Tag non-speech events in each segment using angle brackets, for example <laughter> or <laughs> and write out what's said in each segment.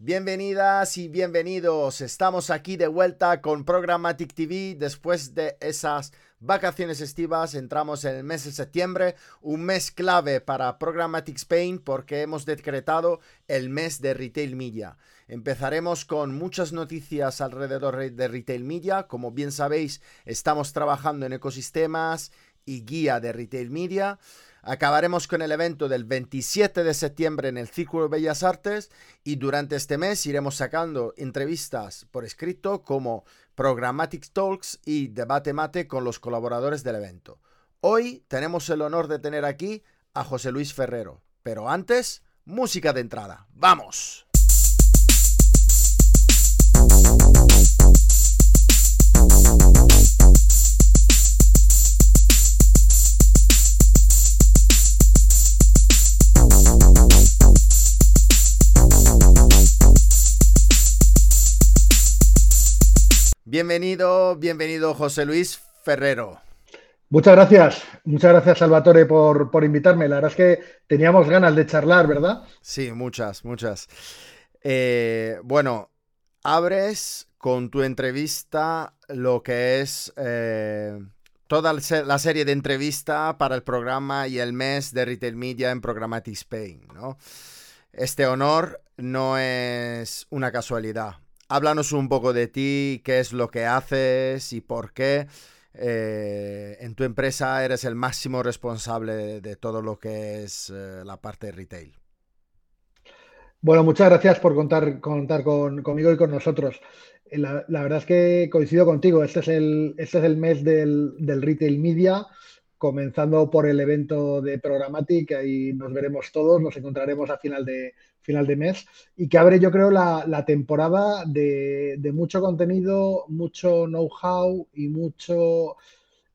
Bienvenidas y bienvenidos. Estamos aquí de vuelta con Programmatic TV después de esas vacaciones estivas. Entramos en el mes de septiembre, un mes clave para Programmatic Spain porque hemos decretado el mes de Retail Media. Empezaremos con muchas noticias alrededor de Retail Media. Como bien sabéis, estamos trabajando en ecosistemas y guía de Retail Media. Acabaremos con el evento del 27 de septiembre en el Círculo de Bellas Artes y durante este mes iremos sacando entrevistas por escrito como Programmatic Talks y Debate Mate con los colaboradores del evento. Hoy tenemos el honor de tener aquí a José Luis Ferrero, pero antes, música de entrada. ¡Vamos! Bienvenido, bienvenido José Luis Ferrero. Muchas gracias, muchas gracias Salvatore por, por, invitarme. La verdad es que teníamos ganas de charlar, ¿verdad? Sí, muchas, muchas. Eh, bueno, abres con tu entrevista lo que es eh, toda la serie de entrevista para el programa y el mes de Retail Media en Programmatic Spain, ¿no? Este honor no es una casualidad háblanos un poco de ti, qué es lo que haces y por qué. Eh, en tu empresa eres el máximo responsable de, todo lo que es eh, la parte de retail. Bueno, muchas gracias por contar, contar conmigo y con nosotros. Eh, la, verdad es que coincido contigo. Este es el, este es el mes del, del, retail media, comenzando por el evento de Programmatic, ahí nos veremos todos, nos encontraremos a final de, final de mes y que abre yo creo la, temporada de, mucho contenido, mucho know-how y mucho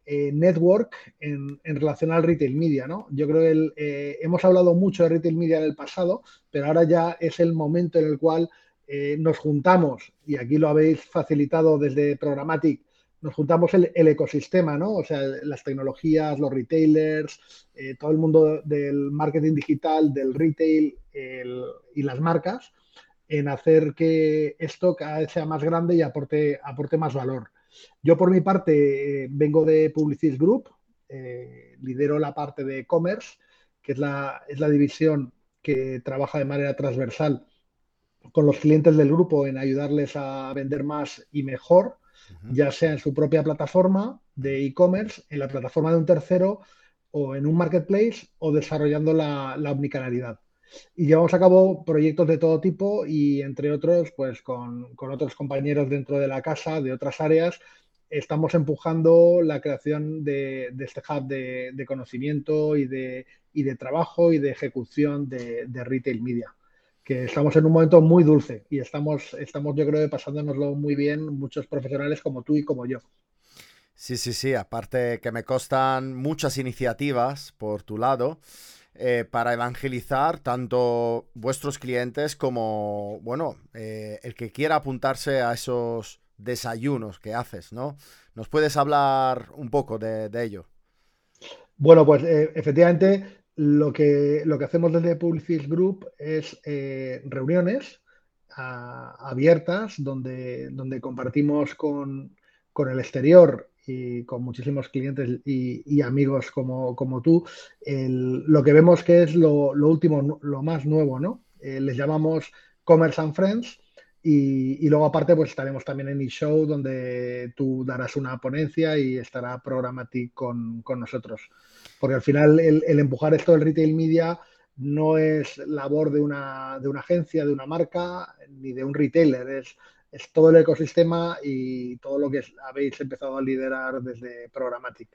eh, network en, relación al retail media. ¿no? Yo creo que eh, hemos hablado mucho de retail media en el pasado, pero ahora ya es el momento en el cual eh, nos juntamos, y aquí lo habéis facilitado desde Programmatic, nos juntamos el, ecosistema, ¿no? O sea, las tecnologías, los retailers, todo el mundo del marketing digital, del retail, y las marcas en hacer que esto cada vez sea más grande y aporte, aporte más valor. Yo por mi parte eh, vengo de Publicis Group, eh, lidero la parte de e-commerce, que es la, es la división que trabaja de manera transversal con los clientes del grupo en ayudarles a vender más y mejor, ya sea en su propia plataforma de e-commerce, en la plataforma de un tercero o en un marketplace o desarrollando la, la omnicanalidad y llevamos a cabo proyectos de todo tipo y entre otros, pues con, otros compañeros dentro de la casa, de otras áreas, estamos empujando la creación de, este hub de, conocimiento y de, y de, trabajo y de ejecución de, retail media. Que estamos en un momento muy dulce y estamos, estamos, yo creo, pasándonoslo muy bien muchos profesionales como tú y como yo. Sí, sí, sí. Aparte que me costan muchas iniciativas por tu lado. Eh, para evangelizar tanto vuestros clientes como, bueno, eh, el que quiera apuntarse a esos desayunos que haces, ¿no? ¿Nos puedes hablar un poco de, ello? Bueno, pues eh, efectivamente lo que, lo que hacemos desde Publicis Group es reuniones abiertas donde, donde compartimos con, con el exterior y con muchísimos clientes y, amigos como, como tú, lo que vemos que es lo, último, lo más nuevo, ¿no? Eh, les llamamos Commerce and Friends y, luego aparte pues estaremos también en eShow donde tú darás una ponencia y estará Programmatic con, con nosotros. Porque al final el, empujar esto del retail media no es labor de una, de una agencia, de una marca, ni de un retailer, es es todo el ecosistema y todo lo que habéis empezado a liderar desde Programmatic.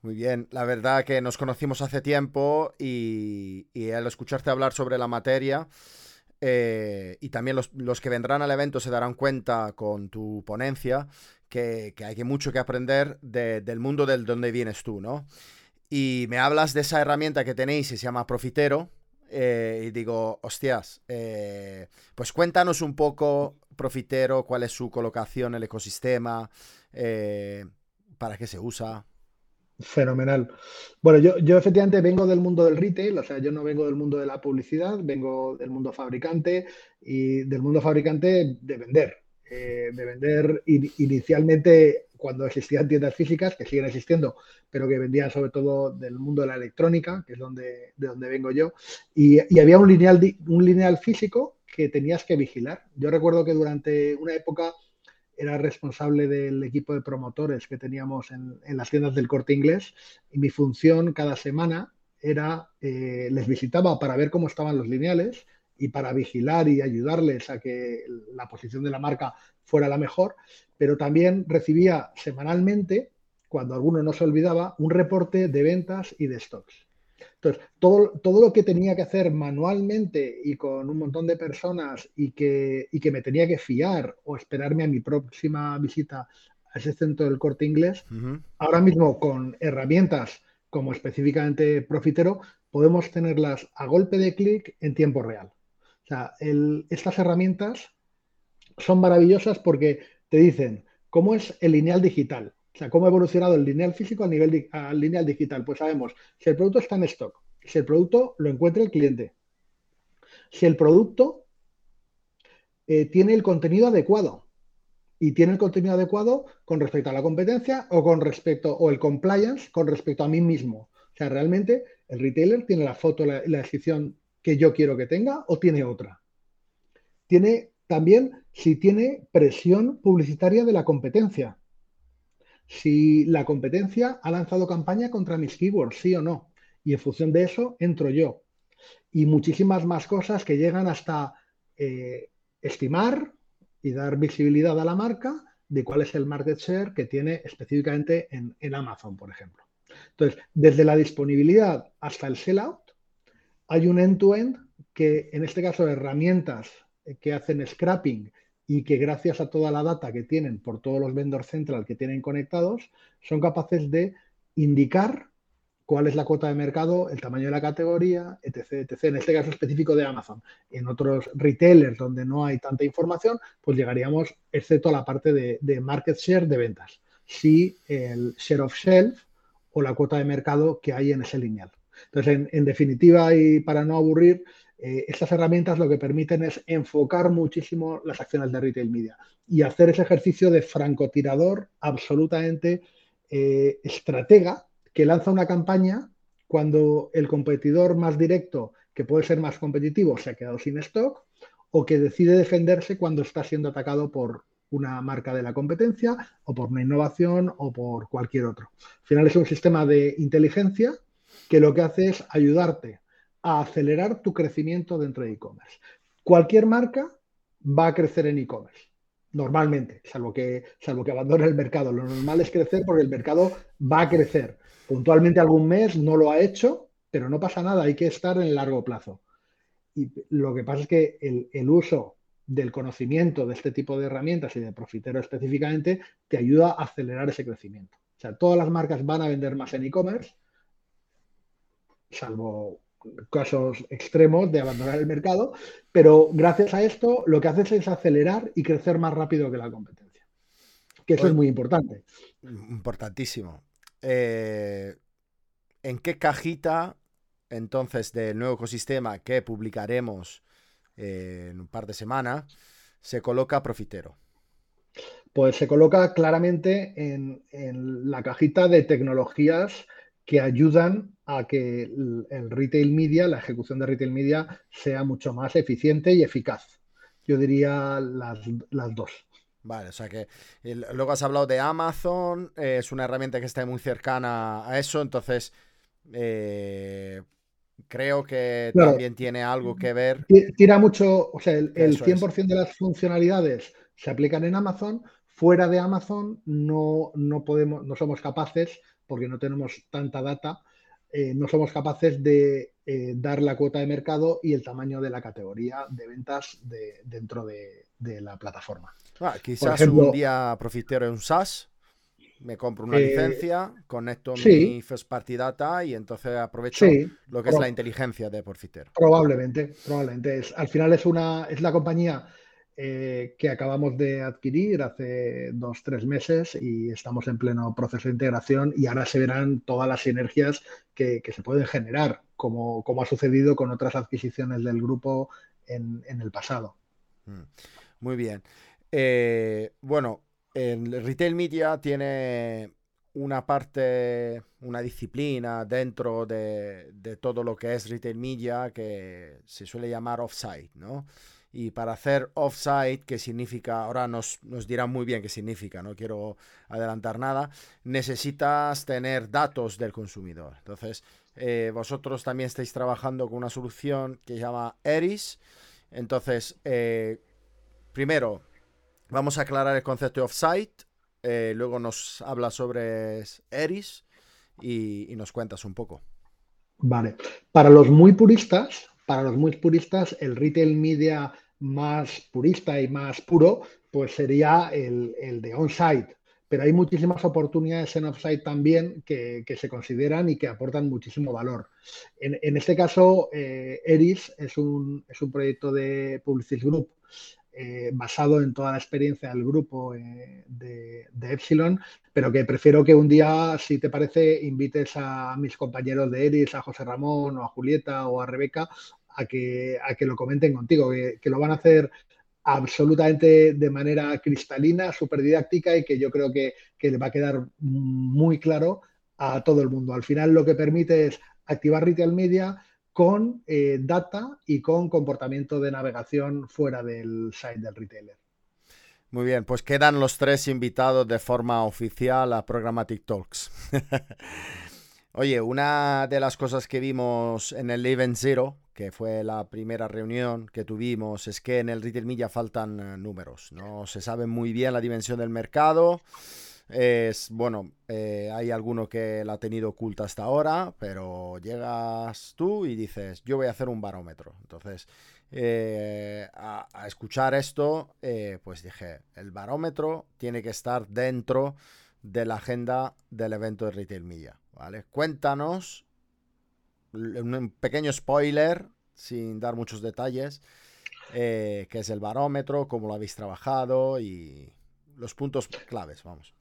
Muy bien, la verdad que nos conocimos hace tiempo y, al escucharte hablar sobre la materia eh, y también los, que vendrán al evento se darán cuenta con tu ponencia que, hay mucho que aprender del mundo del donde vienes tú, ¿no? Y me hablas de esa herramienta que tenéis y se llama Profitero, eh, y digo, hostias, eh, pues cuéntanos un poco Profitero, cuál es su colocación en el ecosistema, para qué se usa. Fenomenal. Bueno, yo, yo efectivamente vengo del mundo del retail, o sea, yo no vengo del mundo de la publicidad, vengo del mundo fabricante y del mundo fabricante de vender. Eh, de vender inicialmente cuando existían tiendas físicas, que siguen existiendo, pero que vendían sobre todo del mundo de la electrónica, que es donde, de donde vengo yo, y, y había un lineal, un lineal físico que tenías que vigilar. Yo recuerdo que durante una época era responsable del equipo de promotores que teníamos en, las tiendas del corte inglés y mi función cada semana era, eh, les visitaba para ver cómo estaban los lineales y para vigilar y ayudarles a que la posición de la marca fuera la mejor, pero también recibía semanalmente, cuando alguno no se olvidaba, un reporte de ventas y de stocks. Entonces, todo, todo lo que tenía que hacer manualmente y con un montón de personas y que, y que me tenía que fiar o esperarme a mi próxima visita a ese centro del corte inglés, ahora mismo con herramientas como específicamente Profitero, podemos tenerlas a golpe de clic en tiempo real. O sea, estas herramientas son maravillosas porque te dicen cómo es el lineal digital, o sea, ¿cómo ha evolucionado el lineal físico al, nivel al lineal digital? Pues sabemos si el producto está en stock, si el producto lo encuentra el cliente, si el producto eh, tiene el contenido adecuado y tiene el contenido adecuado con respecto a la competencia o con respecto, o el compliance con respecto a mí mismo. O sea, realmente el retailer tiene la foto, la, la descripción que yo quiero que tenga o tiene otra. Tiene también si tiene presión publicitaria de la competencia si la competencia ha lanzado campaña contra mis keywords, sí o no. Y en función de eso entro yo. Y muchísimas más cosas que llegan hasta eh, estimar y dar visibilidad a la marca de cuál es el market share que tiene específicamente en, Amazon, por ejemplo. Entonces, desde la disponibilidad hasta el sellout, hay un end-to-end -end que, en este caso, herramientas que hacen scrapping y que gracias a toda la data que tienen por todos los vendors central que tienen conectados, son capaces de indicar cuál es la cuota de mercado, el tamaño de la categoría, etc, etc. En este caso específico de Amazon. En otros retailers donde no hay tanta información, pues llegaríamos, excepto a la parte de, market share de ventas. Si el share of shelf o la cuota de mercado que hay en ese lineal. Entonces, en definitiva, y para no aburrir, eh, estas herramientas lo que permiten es enfocar muchísimo las acciones de retail media y hacer ese ejercicio de francotirador absolutamente eh, estratega que lanza una campaña cuando el competidor más directo, que puede ser más competitivo, se ha quedado sin stock o que decide defenderse cuando está siendo atacado por una marca de la competencia o por una innovación o por cualquier otro. Al final es un sistema de inteligencia que lo que hace es ayudarte a acelerar tu crecimiento dentro de e-commerce. Cualquier marca va a crecer en e-commerce, normalmente, salvo que, salvo que abandone el mercado. Lo normal es crecer porque el mercado va a crecer. Puntualmente algún mes no lo ha hecho, pero no pasa nada, hay que estar en largo plazo. Y lo que pasa es que el, el uso del conocimiento de este tipo de herramientas y de Profitero específicamente te ayuda a acelerar ese crecimiento. O sea, todas las marcas van a vender más en e-commerce, salvo casos extremos de abandonar el mercado, pero gracias a esto lo que haces es acelerar y crecer más rápido que la competencia. Que eso es muy importante. Importantísimo. Eh, ¿En qué cajita entonces del nuevo ecosistema que publicaremos eh, en un par de semanas se coloca Profitero? Pues se coloca claramente en, en la cajita de tecnologías que ayudan a que el, retail media, la ejecución de retail media, sea mucho más eficiente y eficaz. Yo diría las, dos. Vale, o sea que luego has hablado de Amazon, eh, es una herramienta que está muy cercana a eso, entonces eh, creo que también tiene algo que ver. Tira mucho, o sea, el, 100% de las funcionalidades se aplican en Amazon, fuera de Amazon no, no, podemos, no somos capaces porque no tenemos tanta data, eh, no somos capaces de eh, dar la cuota de mercado y el tamaño de la categoría de ventas dentro de, la plataforma. Ah, quizás un día profitero en un SaaS, me compro una eh, licencia, conecto mi first party data y entonces aprovecho lo que es la inteligencia de Profitero. Probablemente, probablemente. Es, al final es una es la compañía eh, que acabamos de adquirir hace dos, tres meses y estamos en pleno proceso de integración y ahora se verán todas las sinergias que, se pueden generar, como, como, ha sucedido con otras adquisiciones del grupo en, el pasado. Mm, muy bien. Eh, bueno, el retail media tiene una parte, una disciplina dentro de, de, todo lo que es retail media que se suele llamar offsite, ¿no? Y para hacer offsite, que significa, ahora nos, nos dirán muy bien qué significa, no quiero adelantar nada, necesitas tener datos del consumidor. Entonces, eh, vosotros también estáis trabajando con una solución que se llama Eris. Entonces, eh, primero, vamos a aclarar el concepto de offsite. Eh, luego nos habla sobre Eris y nos cuentas un poco. Vale. Para los muy puristas, para los muy puristas, el retail media más purista y más puro, pues sería el, de on-site. Pero hay muchísimas oportunidades en off-site también que, se consideran y que aportan muchísimo valor. En, este caso, eh, Eris es un, es un proyecto de Publicis Group eh, basado en toda la experiencia del grupo eh, de, Epsilon, pero que prefiero que un día, si te parece, invites a mis compañeros de Eris, a José Ramón o a Julieta o a Rebeca, a que, a que lo comenten contigo, que, lo van a hacer absolutamente de manera cristalina, súper didáctica y que yo creo que, le va a quedar muy claro a todo el mundo. Al final lo que permite es activar retail media con eh, data y con comportamiento de navegación fuera del site del retailer. Muy bien, pues quedan los tres invitados de forma oficial a Programmatic Talks. <laughs> Oye, una de las cosas que vimos en el Event Zero, que fue la primera reunión que tuvimos, es que en el Retail Media faltan eh, números. No se sabe muy bien la dimensión del mercado es, bueno, eh, hay alguno que la ha tenido oculta hasta ahora, pero llegas tú y dices, yo voy a hacer un barómetro. Entonces, eh, a, escuchar esto, pues dije, el barómetro tiene que estar dentro de la agenda del evento de Retail Media, ¿vale? Cuéntanos un pequeño spoiler, sin dar muchos detalles, qué es el barómetro, cómo lo habéis trabajado y los puntos claves, vamos.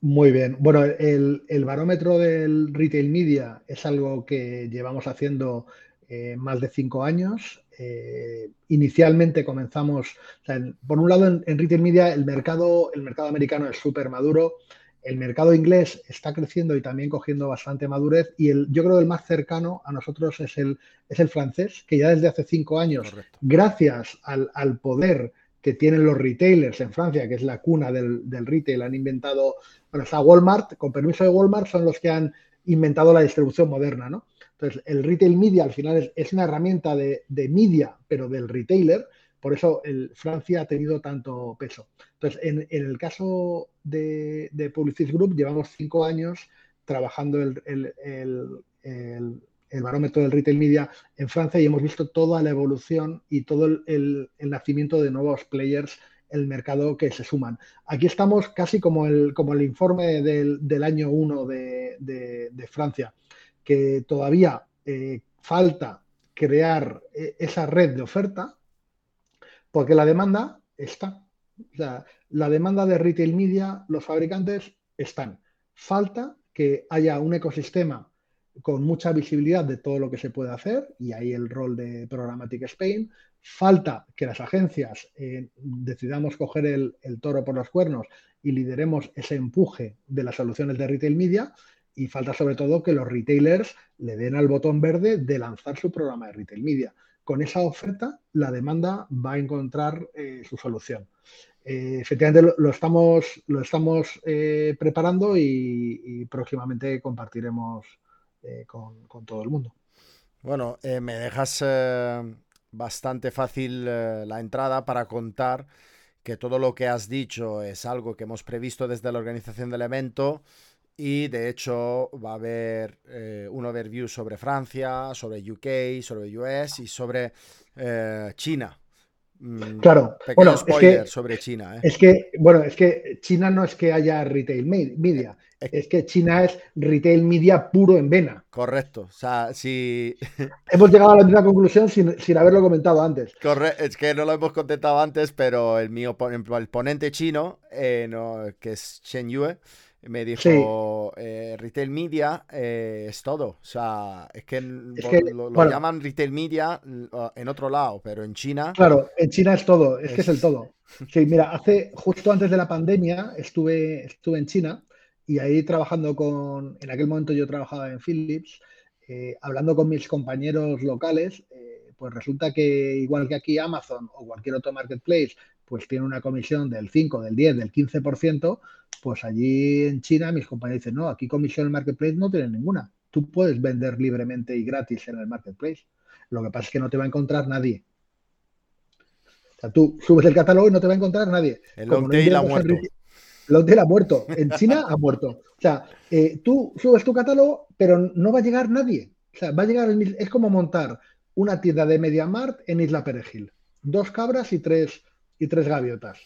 Muy bien. Bueno, el, barómetro del retail media es algo que llevamos haciendo eh, más de cinco años. Eh, inicialmente comenzamos, por un lado en, retail media el mercado, el mercado americano es súper maduro, el mercado inglés está creciendo y también cogiendo bastante madurez y el, yo creo que el más cercano a nosotros es el, es el francés, que ya desde hace cinco años, gracias al, al poder que tienen los retailers en Francia, que es la cuna del, retail, han inventado, bueno, está Walmart, con permiso de Walmart, son los que han inventado la distribución moderna, ¿no? Entonces, el retail media al final es, una herramienta de, media, pero del retailer, por eso Francia ha tenido tanto peso. Entonces, en, el caso de, Publicis Group, llevamos cinco años trabajando el, el barómetro del retail media en Francia y hemos visto toda la evolución y todo el, nacimiento de nuevos players en el mercado que se suman. Aquí estamos casi como el, como el informe del, año 1 de, Francia, que todavía eh, falta crear eh, esa red de oferta, porque la demanda está. la demanda de retail media, los fabricantes están. Falta que haya un ecosistema con mucha visibilidad de todo lo que se puede hacer, y ahí el rol de Programmatic Spain. Falta que las agencias eh, decidamos coger el, toro por los cuernos y lideremos ese empuje de las soluciones de retail media. Y falta sobre todo que los retailers le den al botón verde de lanzar su programa de retail media. Con esa oferta, la demanda va a encontrar eh, su solución. Eh, efectivamente lo, estamos, lo estamos preparando y próximamente compartiremos eh, con, todo el mundo. Bueno, eh, me dejas eh, bastante fácil la entrada para contar que todo lo que has dicho es algo que hemos previsto desde la organización del evento y de hecho va a haber un overview sobre Francia, sobre UK, sobre US y sobre China. Mm, claro, bueno, spoiler sobre China. ¿eh? Es que, bueno, es que China no es que haya retail media, es que China es retail media puro en vena. Correcto. O sea, si. <laughs> Hemos llegado a la misma conclusión sin, haberlo comentado antes. Correcto. Es que no lo hemos contestado antes, pero el mío, el ponente chino, eh, que es Chen Yue, me dijo, eh, retail media eh, es todo. O sea, es que, lo, llaman retail media en otro lado, pero en China... Claro, en China es todo, es, que es el todo. <laughs> Sí, mira, hace, justo antes de la pandemia estuve, estuve en China y ahí trabajando con, en aquel momento yo trabajaba en Philips, eh, hablando con mis compañeros locales, pues resulta que igual que aquí Amazon o cualquier otro marketplace, pues tiene una comisión del 5, del 10, del 15%, pues allí en China mis compañeros dicen, no, aquí comisión en el marketplace no tiene ninguna. Tú puedes vender libremente y gratis en el marketplace. Lo que pasa es que no te va a encontrar nadie. O sea, tú subes el catálogo y no te va a encontrar nadie. El long tail ha muerto. El long tail ha muerto. En China ha muerto. O sea, eh, tú subes tu catálogo, pero no va a llegar nadie. O sea, va a llegar, es como montar una tienda de MediaMart en Isla Perejil. Dos cabras y tres, y tres gaviotas.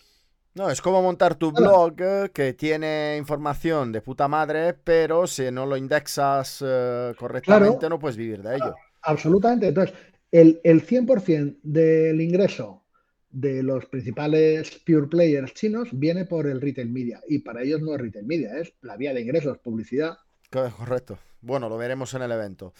No, es como montar tu blog eh, que tiene información de puta madre, pero si no lo indexas eh, correctamente no puedes vivir de ello. Absolutamente. Entonces, el, el 100% del ingreso de los principales pure players chinos viene por el retail media. Y para ellos no es retail media, es la vía de ingresos, publicidad. Correcto. Bueno, lo veremos en el evento.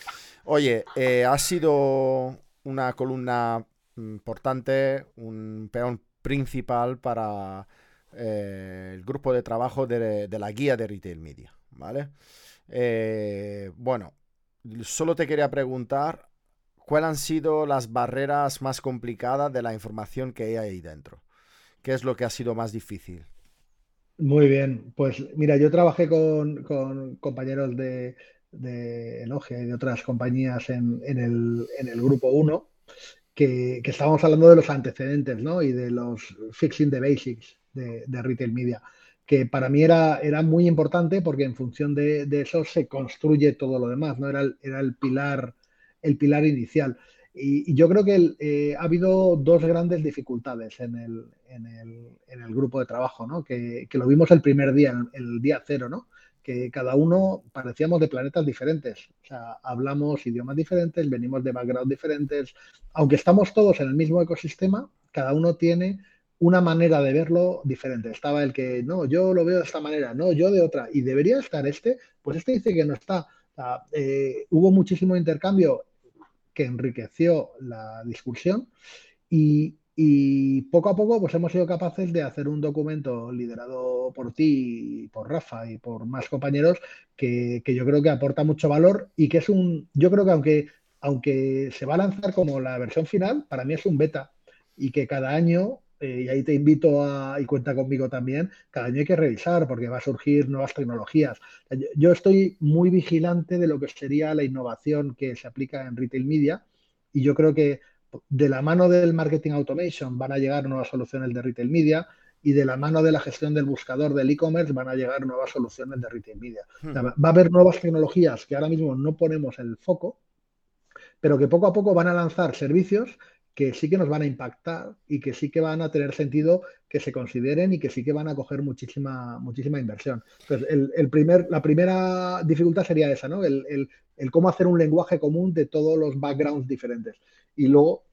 Oye, eh, ha sido una columna importante, un peón principal para eh, el grupo de trabajo de, la guía de Retail Media, ¿vale? Eh, bueno, solo te quería preguntar cuáles han sido las barreras más complicadas de la información que hay ahí dentro. ¿Qué es lo que ha sido más difícil? Muy bien, pues mira, yo trabajé con, compañeros de, Elogia y de otras compañías en, el, en el grupo 1 que, estábamos hablando de los antecedentes ¿no? y de los fixing the basics de, retail media, que para mí era, era muy importante porque en función de, eso se construye todo lo demás, ¿no? era, el, era el, pilar, el pilar inicial. Y, yo creo que eh, ha habido dos grandes dificultades en el, en el, en el grupo de trabajo, ¿no? que, que, lo vimos el primer día, el, día cero, ¿no? Cada uno parecíamos de planetas diferentes. O sea, hablamos idiomas diferentes, venimos de background diferentes. Aunque estamos todos en el mismo ecosistema, cada uno tiene una manera de verlo diferente. Estaba el que, no, yo lo veo de esta manera, no, yo de otra. Y debería estar este, pues este dice que no está. Eh, hubo muchísimo intercambio que enriqueció la discusión y, y poco a poco pues hemos sido capaces de hacer un documento liderado por ti, por Rafa y por más compañeros que, yo creo que aporta mucho valor y que es un, yo creo que aunque, aunque se va a lanzar como la versión final, para mí es un beta y que cada año, eh, y ahí te invito a, y cuenta conmigo también, cada año hay que revisar porque va a surgir nuevas tecnologías. yo estoy muy vigilante de lo que sería la innovación que se aplica en retail media y yo creo que de la mano del marketing automation van a llegar nuevas soluciones de retail media y de la mano de la gestión del buscador del e-commerce van a llegar nuevas soluciones de retail media. Hmm. va a haber nuevas tecnologías que ahora mismo no ponemos el foco, pero que poco a poco van a lanzar servicios que sí que nos van a impactar y que sí que van a tener sentido que se consideren y que sí que van a coger muchísima, muchísima inversión. Entonces, el, primer, la primera dificultad sería esa, ¿no? El, el, cómo hacer un lenguaje común de todos los backgrounds diferentes. Y luego,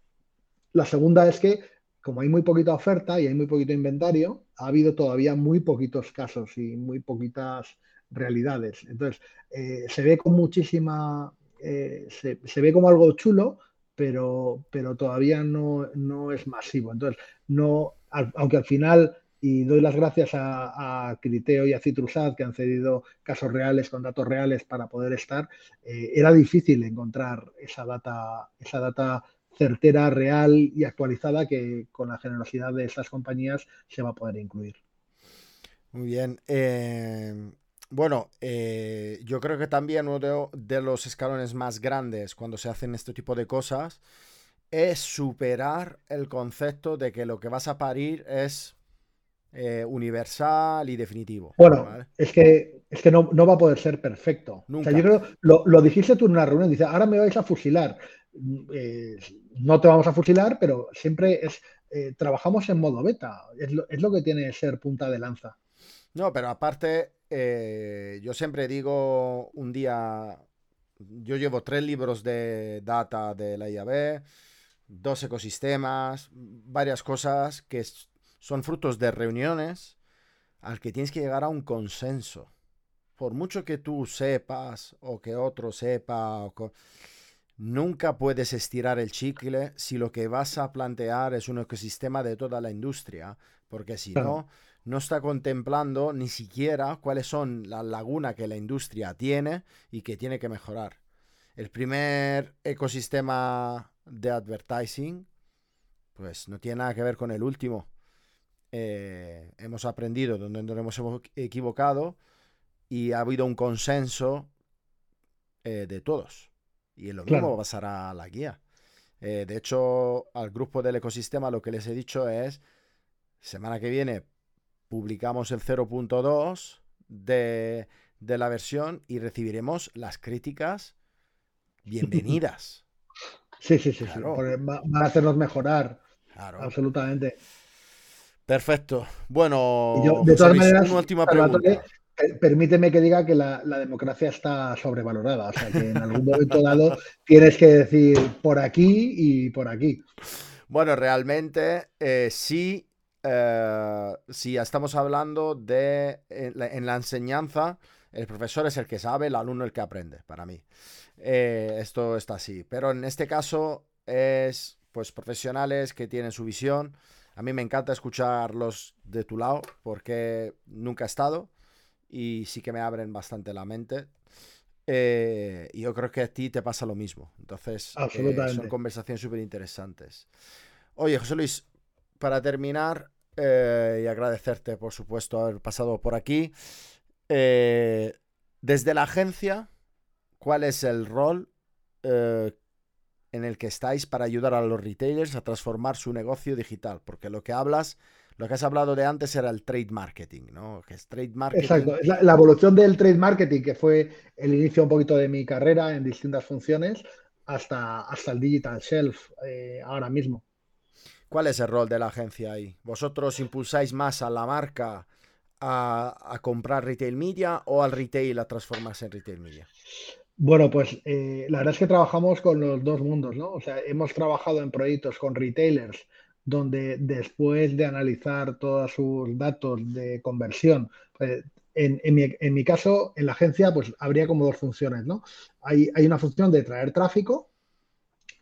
la segunda es que, como hay muy poquita oferta y hay muy poquito inventario, ha habido todavía muy poquitos casos y muy poquitas realidades. Entonces, eh, se ve con muchísima, eh, se, ve como algo chulo, pero, pero todavía no, no es masivo. Entonces, no, aunque al final y doy las gracias a, Criteo y a Citrusad que han cedido casos reales con datos reales para poder estar. Eh, era difícil encontrar esa data, esa data certera, real y actualizada que con la generosidad de estas compañías se va a poder incluir. Muy bien. Eh, bueno, eh, yo creo que también uno de, los escalones más grandes cuando se hacen este tipo de cosas es superar el concepto de que lo que vas a parir es eh, universal y definitivo. Bueno, es que, es que no, va a poder ser perfecto. yo creo, lo, lo dijiste tú en una reunión, dice, ahora me vais a fusilar. eh, no te vamos a fusilar, pero siempre es, eh, trabajamos en modo beta, es lo, es lo, que tiene ser punta de lanza. No, pero aparte, eh, yo siempre digo un día, yo llevo tres libros de data de la IAB, dos ecosistemas, varias cosas que son frutos de reuniones al que tienes que llegar a un consenso. Por mucho que tú sepas o que otro sepa, nunca puedes estirar el chicle si lo que vas a plantear es un ecosistema de toda la industria, porque si no, no está contemplando ni siquiera cuáles son las lagunas que la industria tiene y que tiene que mejorar. El primer ecosistema de advertising, pues no tiene nada que ver con el último. Eh, hemos aprendido donde nos hemos equivocado y ha habido un consenso eh, de todos. Y lo mismo va a pasar a la guía. Eh, de hecho, al grupo del ecosistema lo que les he dicho es, semana que viene publicamos el 0.2 de, de la versión y recibiremos las críticas bienvenidas. <laughs> Sí, sí, sí, Van a hacernos mejorar. Absolutamente. Perfecto. Bueno, de todas maneras, una última pregunta. Permíteme que diga que la, democracia está sobrevalorada. O sea, que en algún momento dado <laughs> tienes que decir por aquí y por aquí. Bueno, realmente eh, sí, eh, sí, estamos hablando de en la, enseñanza, el profesor es el que sabe, el alumno el que aprende, para mí. Eh, esto está así. Pero en este caso es pues profesionales que tienen su visión. A mí me encanta escucharlos de tu lado porque nunca he estado y sí que me abren bastante la mente. Eh, y yo creo que a ti te pasa lo mismo. Entonces, eh, son conversaciones súper interesantes. Oye, José Luis, para terminar y agradecerte, por supuesto, haber pasado por aquí. desde la agencia, cuál es el rol eh, en el que estáis para ayudar a los retailers a transformar su negocio digital, porque lo que hablas, lo que has hablado de antes era el trade marketing, ¿no? Que es trade marketing. Exacto, la, la, evolución del trade marketing, que fue el inicio un poquito de mi carrera en distintas funciones, hasta, hasta el digital shelf eh, ahora mismo. ¿Cuál es el rol de la agencia ahí? ¿Vosotros impulsáis más a la marca a, comprar retail media o al retail a transformarse en retail media? Bueno, pues eh, la verdad es que trabajamos con los dos mundos, ¿no? O sea, hemos trabajado en proyectos con retailers donde después de analizar todos sus datos de conversión, pues, en, mi, caso, en la agencia, pues habría como dos funciones, ¿no? Hay, una función de traer tráfico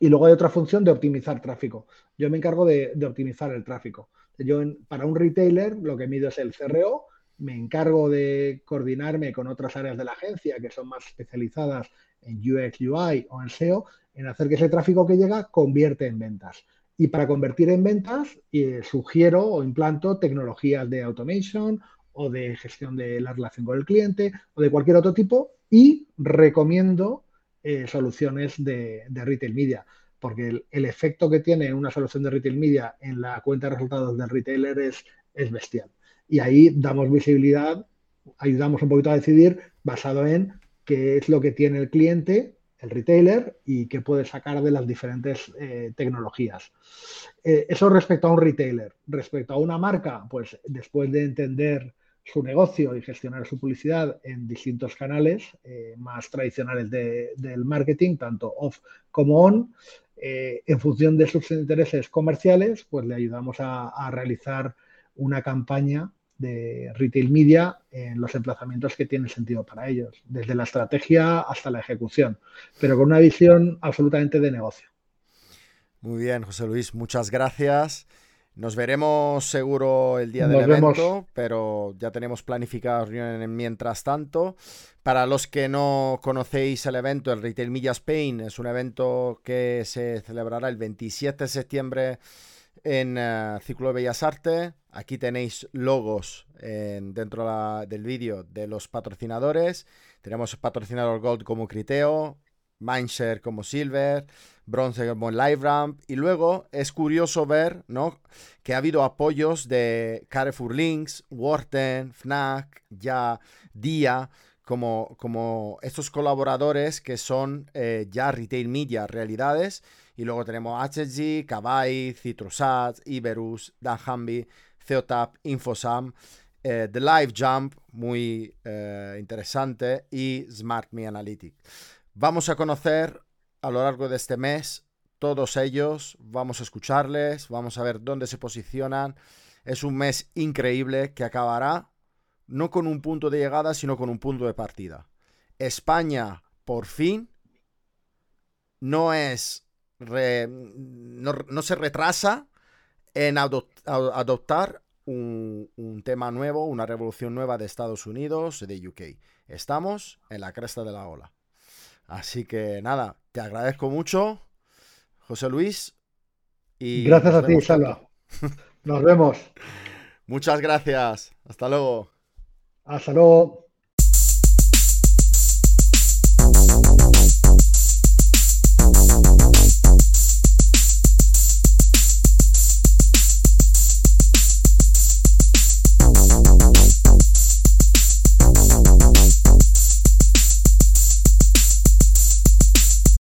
y luego hay otra función de optimizar tráfico. Yo me encargo de, optimizar el tráfico. Yo, para un retailer, lo que mido es el CRO, me encargo de coordinarme con otras áreas de la agencia que son más especializadas en UX, UI o en SEO, en hacer que ese tráfico que llega convierte en ventas. Y para convertir en ventas, eh, sugiero o implanto tecnologías de automation o de gestión de la relación con el cliente o de cualquier otro tipo y recomiendo eh, soluciones de, retail media, porque el, efecto que tiene una solución de retail media en la cuenta de resultados del retailer es, es bestial y ahí damos visibilidad, ayudamos un poquito a decidir basado en qué es lo que tiene el cliente, el retailer y qué puede sacar de las diferentes eh, tecnologías. Eh, eso respecto a un retailer. Respecto a una marca, pues después de entender su negocio y gestionar su publicidad en distintos canales eh, más tradicionales del marketing, tanto off como on, en función de sus intereses comerciales, pues le ayudamos a realizar una campaña de retail media en los emplazamientos que tienen sentido para ellos, desde la estrategia hasta la ejecución, pero con una visión absolutamente de negocio. Muy bien, José Luis, muchas gracias. Nos veremos seguro el día del evento, pero ya tenemos planificada reunión mientras tanto. Para los que no conocéis el evento, el Retail Media Spain es un evento que se celebrará el 27 de septiembre en uh, Círculo de Bellas Artes. Aquí tenéis logos dentro del vídeo de los patrocinadores. Tenemos patrocinador Gold como Criteo, Mindshare como Silver, Bronze como LiveRamp. Y luego es curioso ver ¿no? que ha habido apoyos de Carrefour Links, Worten, Fnac, Ya, Dia, como, como estos colaboradores que son eh, ya retail media realidades. Y luego tenemos HG, Kavai, Citrusat, Iberus, Danhambi, Theotap, Infosam, eh, The Live Jump, muy eh, interesante, y Smart Me Analytics. Vamos a conocer a lo largo de este mes todos ellos, vamos a escucharles, vamos a ver dónde se posicionan. Es un mes increíble que acabará no con un punto de llegada, sino con un punto de partida. España, por fin, no es. no, se retrasa en adoptar un, un, tema nuevo, una revolución nueva de Estados Unidos, de UK. Estamos en la cresta de la ola. Así que nada, te agradezco mucho, José Luis. Y Gracias a ti, Salva. Nos vemos. <laughs> Muchas gracias. Hasta luego. Hasta luego.